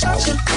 shout, shout.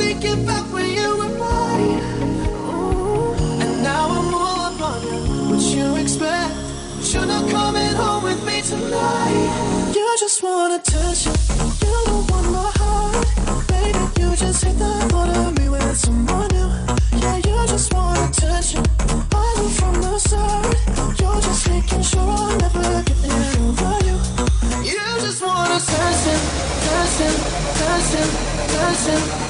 Thinking back when you were mine. And now I'm all up on you. What you expect? You're not coming home with me tonight. You just want attention. You don't want my heart. Baby, you just hate the thought of me with someone new. Yeah, you just want attention. I knew from the start. You're just making sure I'll never get over you. You just want attention, attention, attention, attention,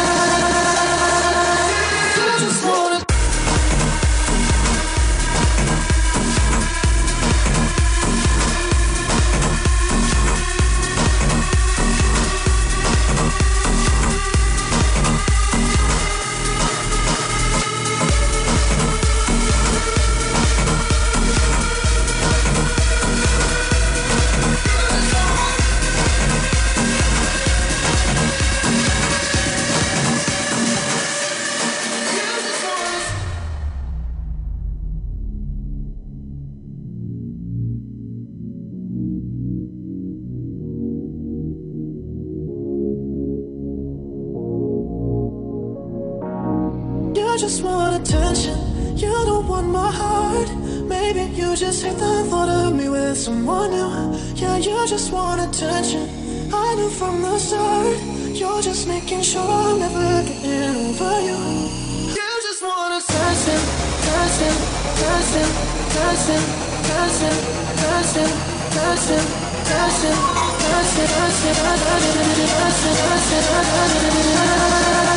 someone new. Yeah, you just want attention. I knew from the start. You're just making sure I'm never getting over you. You just want attention, attention, attention, attention, attention, attention, attention, attention, attention, attention, attention, attention. You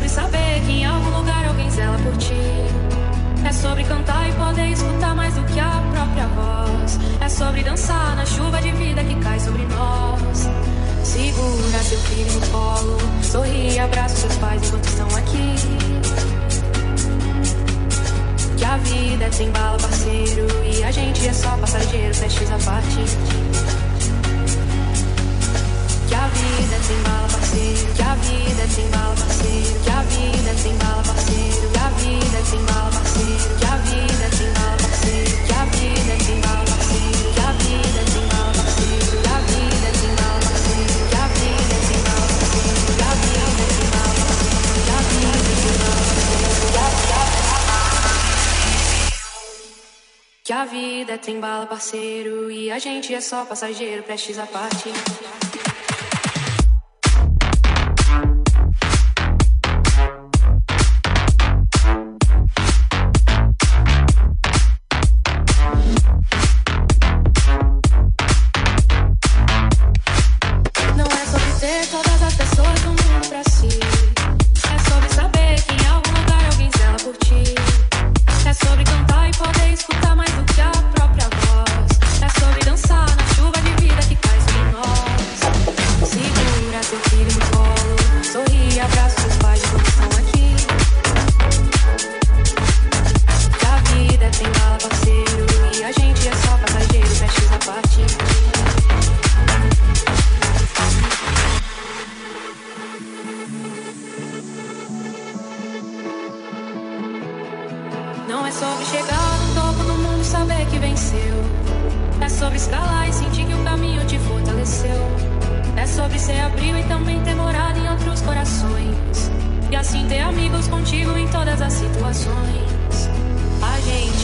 sobre saber que em algum lugar alguém zela por ti. É sobre cantar e poder escutar mais do que a própria voz. É sobre dançar na chuva de vida que cai sobre nós. Segura seu filho no colo, sorri e abraça seus pais enquanto estão aqui. Que a vida é sem bala, parceiro, e a gente é só passageiro, prestes a partir. Que a vida é sem bala, parceiro. Que a vida é sem bala, parceiro. Que a vida é sem bala, parceiro. Que a vida é sem bala, parceiro. Que a vida é sem bala, parceiro. Que a vida é sem bala, parceiro. Que a vida é sem bala, parceiro. Que a vida é sem bala, parceiro. Que a vida é sem bala, parceiro. Que a vida é sem bala, parceiro. Que a vida é sem bala, parceiro. Que a vida é sem bala, parceiro. E a gente é só passageiro, prestes a partir.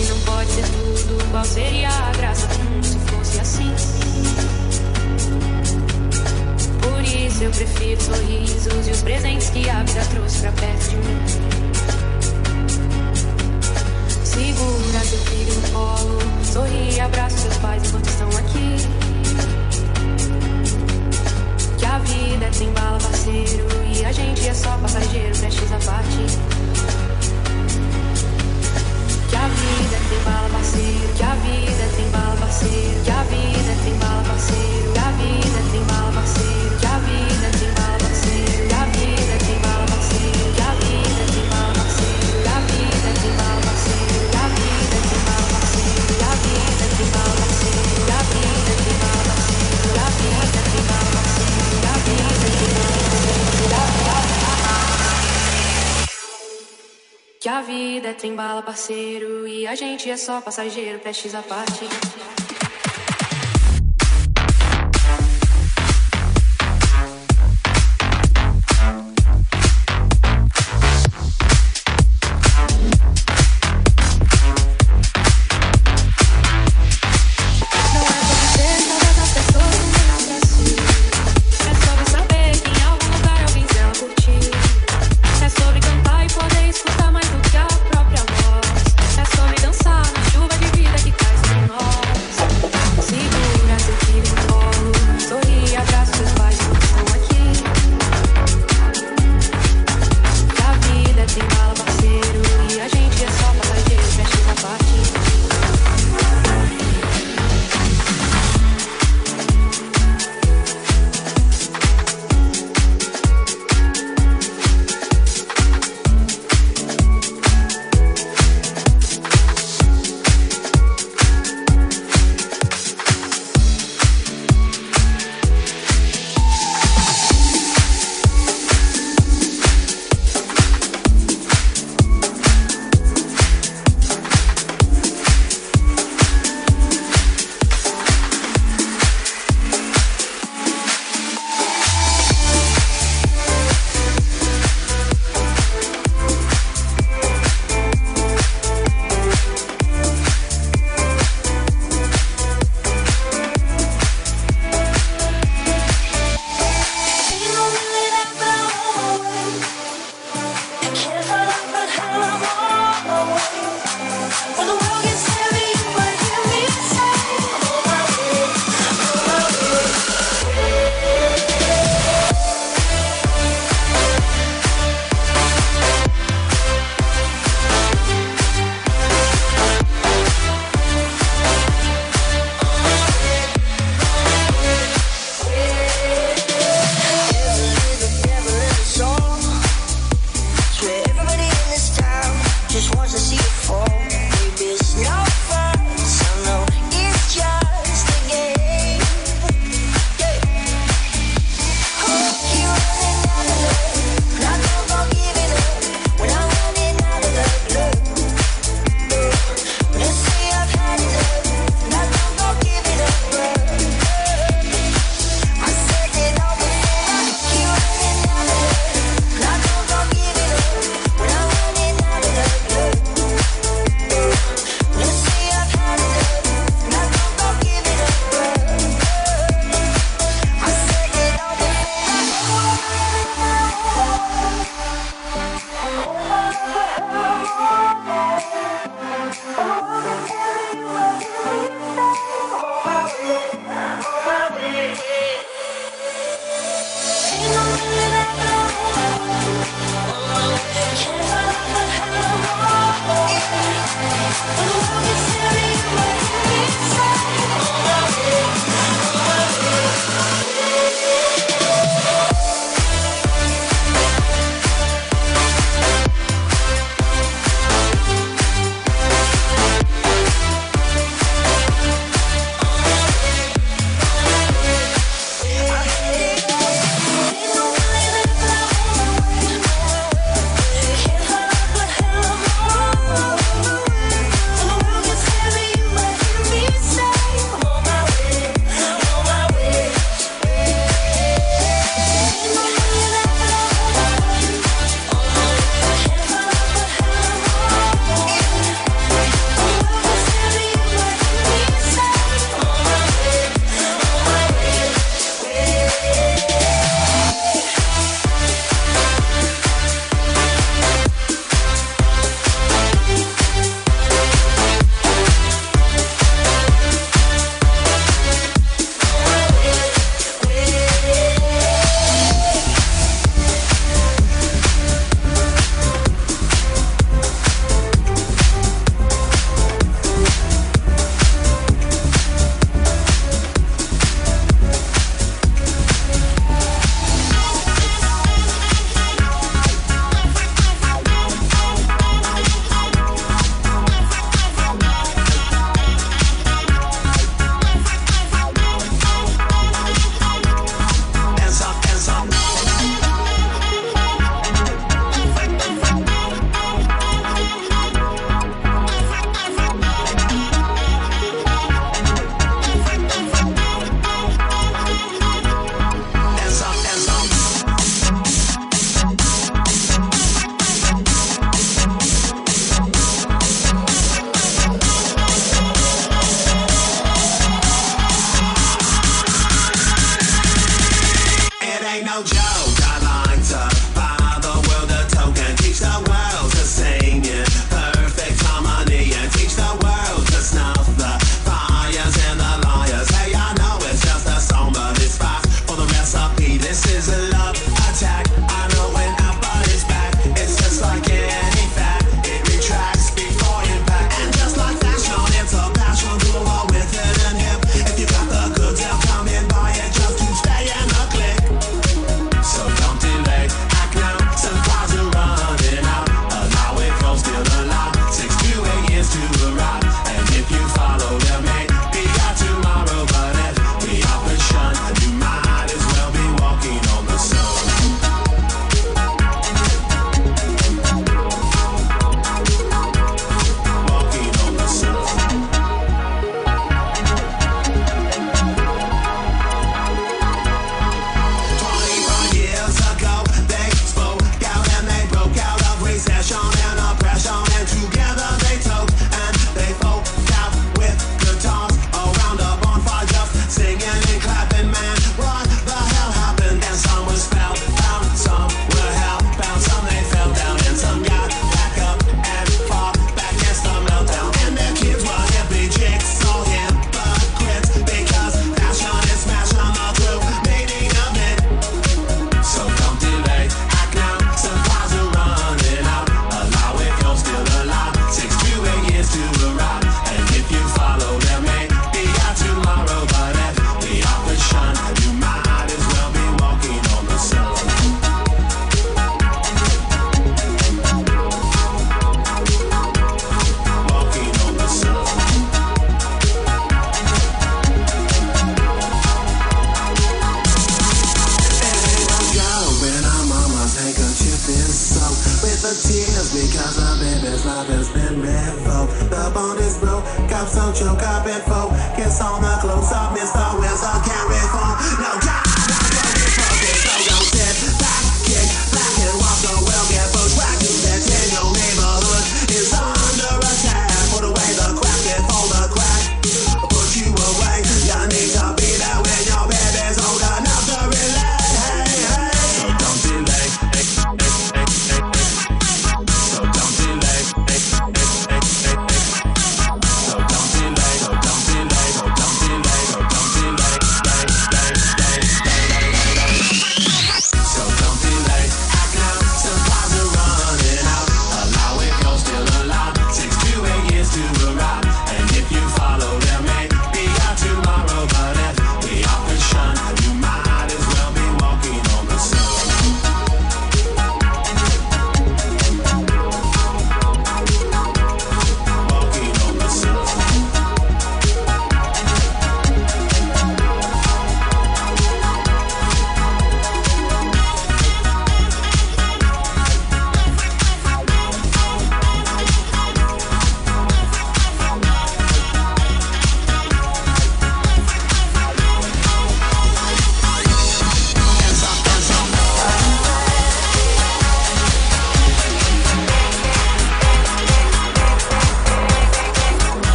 Gente não pode ser tudo, qual seria a graça se fosse assim? Por isso eu prefiro sorrisos e os presentes que a vida trouxe pra perto de mim. Segura seu filho no colo, sorri abraça seus pais enquanto estão aqui. Que a vida é sem bala, parceiro, e a gente é só passageiro, prestes a partir. Vida tem bala, parceiro, que a vida tem bala, parceiro, que a vida tem bala, parceiro, que a vida tem bala, parceiro, que a vida tem a vida é trem bala, parceiro, e a gente é só passageiro, prestes a partir.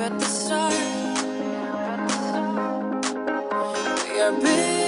At the stars. We are billions